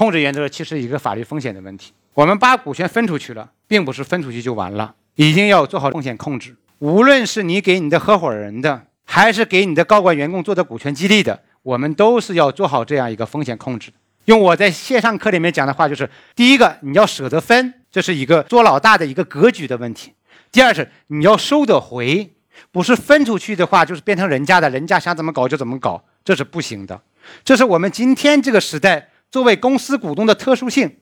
控制原则其实一个法律风险的问题。我们把股权分出去了，并不是分出去就完了，一定要做好风险控制。无论是你给你的合伙人的，还是给你的高管员工做的股权激励的，我们都是要做好这样一个风险控制。用我在线上课里面讲的话，就是第一个，你要舍得分，这是一个做老大的一个格局的问题；第二是你要收得回，不是分出去的话就是变成人家的，人家想怎么搞就怎么搞，这是不行的。这是我们今天这个时代作为公司股东的特殊性。